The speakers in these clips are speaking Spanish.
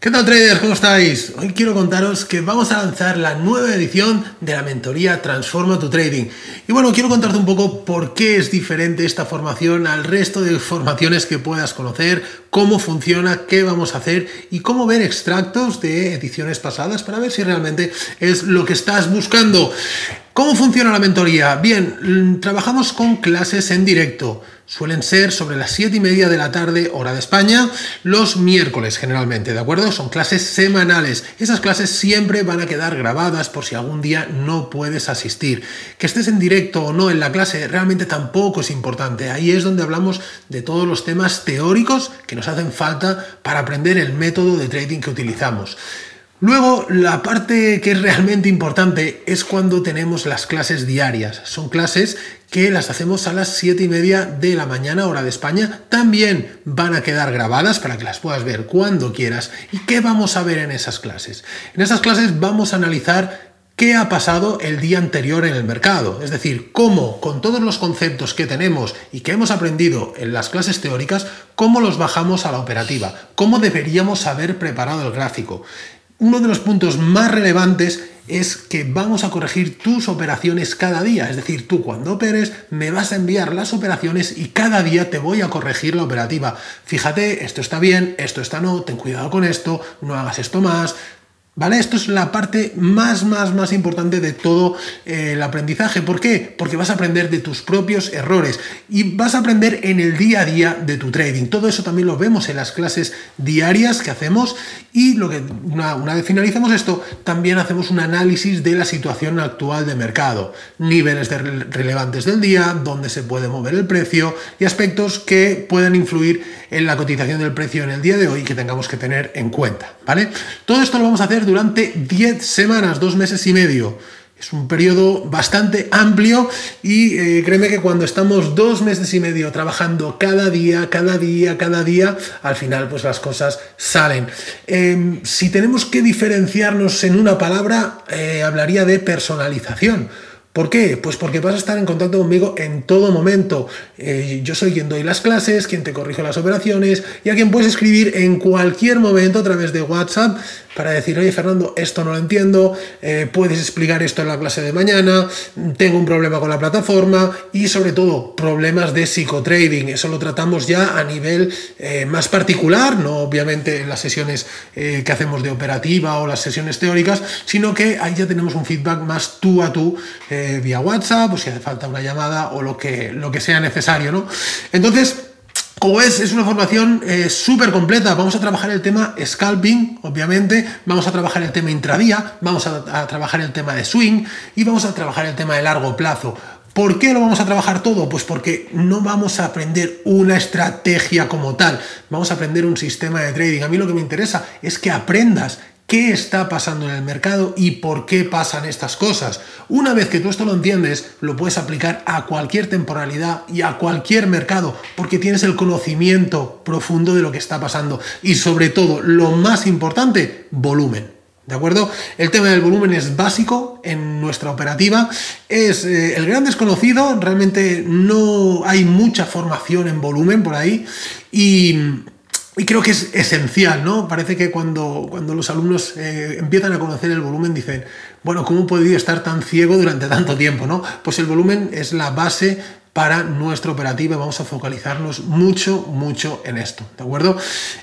¿Qué tal traders? ¿Cómo estáis? Hoy quiero contaros que vamos a lanzar la nueva edición de la mentoría Transforma tu Trading. Y bueno, quiero contarte un poco por qué es diferente esta formación al resto de formaciones que puedas conocer, cómo funciona, qué vamos a hacer y cómo ver extractos de ediciones pasadas para ver si realmente es lo que estás buscando. ¿Cómo funciona la mentoría? Bien, trabajamos con clases en directo. Suelen ser sobre las 7 y media de la tarde, hora de España, los miércoles generalmente, ¿de acuerdo? Son clases semanales. Esas clases siempre van a quedar grabadas por si algún día no puedes asistir. Que estés en directo o no en la clase realmente tampoco es importante. Ahí es donde hablamos de todos los temas teóricos que nos hacen falta para aprender el método de trading que utilizamos. Luego, la parte que es realmente importante es cuando tenemos las clases diarias. Son clases que las hacemos a las 7 y media de la mañana, hora de España. También van a quedar grabadas para que las puedas ver cuando quieras. ¿Y qué vamos a ver en esas clases? En esas clases vamos a analizar qué ha pasado el día anterior en el mercado. Es decir, cómo con todos los conceptos que tenemos y que hemos aprendido en las clases teóricas, cómo los bajamos a la operativa, cómo deberíamos haber preparado el gráfico uno de los puntos más relevantes es que vamos a corregir tus operaciones cada día. Es decir, tú cuando operes me vas a enviar las operaciones y cada día te voy a corregir la operativa. Fíjate, esto está bien, esto está no, ten cuidado con esto, no hagas esto más, ¿Vale? Esto es la parte más, más, más importante de todo eh, el aprendizaje. ¿Por qué? Porque vas a aprender de tus propios errores y vas a aprender en el día a día de tu trading. Todo eso también lo vemos en las clases diarias que hacemos y lo que, una, vez finalicemos esto, también hacemos un análisis de la situación actual de mercado, niveles relevantes del día, dónde se puede mover el precio y aspectos que puedan influir en la cotización del precio en el día de hoy que tengamos que tener en cuenta. ¿Vale? Todo esto lo vamos a hacer durante 10 semanas, dos meses y medio. Es un periodo bastante amplio y eh, créeme que cuando estamos dos meses y medio trabajando cada día, cada día, cada día, al final pues las cosas salen. Em, si tenemos que diferenciarnos en una palabra, eh, hablaría de personalización ¿Por qué? Pues porque vas a estar en contacto conmigo en todo momento. Eh, yo soy quien doy las clases, quien te corrige las operaciones y a quien puedes escribir en cualquier momento a través de WhatsApp para decir, oye Fernando, esto no lo entiendo, eh, puedes explicar esto en la clase de mañana, tengo un problema con la plataforma y sobre todo problemas de psicotrading. Eso lo tratamos ya a nivel eh, más particular, no obviamente en las sesiones que hacemos de operativa o las sesiones teóricas, sino que ahí ya tenemos un feedback más tú a tú vía WhatsApp, o si hace falta una llamada o lo que, lo que sea necesario, ¿no? Entonces, como ves, es una formación eh, súper completa. Vamos a trabajar el tema scalping, obviamente, vamos a trabajar el tema intradía, vamos a, a, trabajar el tema de swing y vamos a trabajar el tema de largo plazo. ¿Por qué lo vamos a trabajar todo? Pues porque no vamos a aprender una estrategia como tal, vamos a aprender un sistema de trading. A mí lo que me interesa es que aprendas qué está pasando en el mercado y por qué pasan estas cosas. Una vez que tú esto lo entiendes, lo puedes aplicar a cualquier temporalidad y a cualquier mercado, porque tienes el conocimiento profundo de lo que está pasando. Y sobre todo, lo más importante, volumen. ¿De acuerdo? El tema del volumen es básico en nuestra operativa. Es eh, el gran desconocido. Realmente no hay mucha formación en volumen por ahí. Y y creo que es esencial, ¿no? Parece que cuando, cuando los alumnos eh, empiezan a conocer el volumen dicen, bueno, ¿cómo he podido estar tan ciego durante tanto tiempo, ¿no? Pues el volumen es la base para nuestra operativa vamos a focalizarnos mucho, mucho en esto, ¿de acuerdo?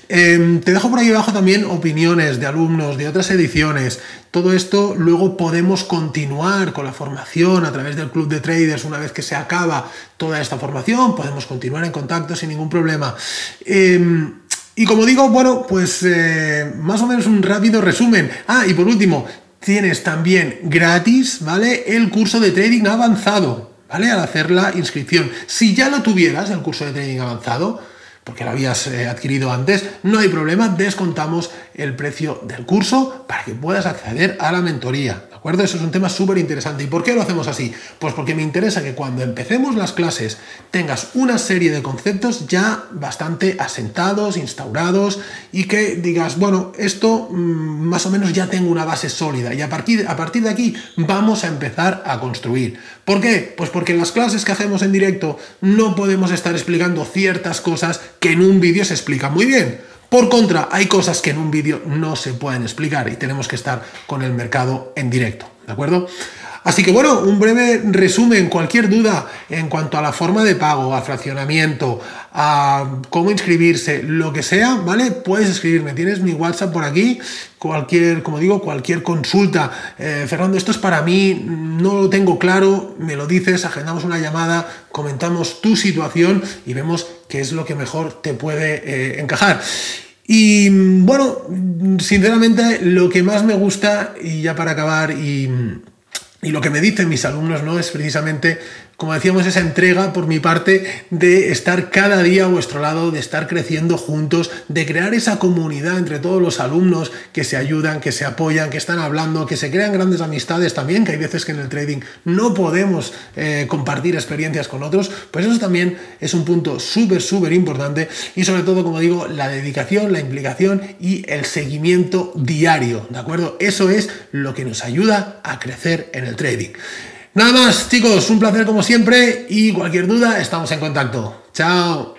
Em, te dejo por ahí abajo también opiniones de alumnos de otras ediciones. Todo esto luego podemos continuar con la formación a través del club de traders una vez que se acaba toda esta formación, podemos continuar en contacto sin ningún problema. Em, y como digo, bueno, pues eh, más o menos un rápido resumen. Ah, y por último, tienes también gratis, ¿vale? El curso de trading avanzado, ¿vale? Al hacer la inscripción. Si ya lo tuvieras, el curso de trading avanzado, porque lo habías eh, adquirido antes, no hay problema, descontamos el precio del curso para que puedas acceder a la mentoría acuerdo? Eso es un tema súper interesante. ¿Y por qué lo hacemos así? Pues porque me interesa que cuando empecemos las clases tengas una serie de conceptos ya bastante asentados, instaurados y que digas, bueno, esto mm, más o menos ya tengo una base sólida y a partir, a partir de aquí vamos a empezar a construir. ¿Por qué? Pues porque en las clases que hacemos en directo no podemos estar explicando ciertas cosas que en un vídeo se explican muy bien. Por contra, hay cosas que en un vídeo no se pueden explicar y tenemos que estar con el mercado en directo, ¿de acuerdo? Así que bueno, un breve resumen, cualquier duda en cuanto a la forma de pago, a fraccionamiento, a cómo inscribirse, lo que sea, ¿vale? Puedes escribirme, tienes mi WhatsApp por aquí, cualquier, como digo, cualquier consulta. Eh, Fernando, esto es para mí, no lo tengo claro, me lo dices, agendamos una llamada, comentamos tu situación y vemos qué es lo que mejor te puede eh, encajar. Y bueno, sinceramente lo que más me gusta, y ya para acabar, y y lo que me dicen mis alumnos no es precisamente como decíamos, esa entrega por mi parte de estar cada día a vuestro lado, de estar creciendo juntos, de crear esa comunidad entre todos los alumnos que se ayudan, que se apoyan, que están hablando, que se crean grandes amistades también, que hay veces que en el trading no podemos eh, compartir experiencias con otros, pues eso también es un punto súper, súper importante y sobre todo, como digo, la dedicación, la implicación y el seguimiento diario, ¿de acuerdo? Eso es lo que nos ayuda a crecer en el trading. Nada más, chicos, un placer como siempre y cualquier duda estamos en contacto. Chao.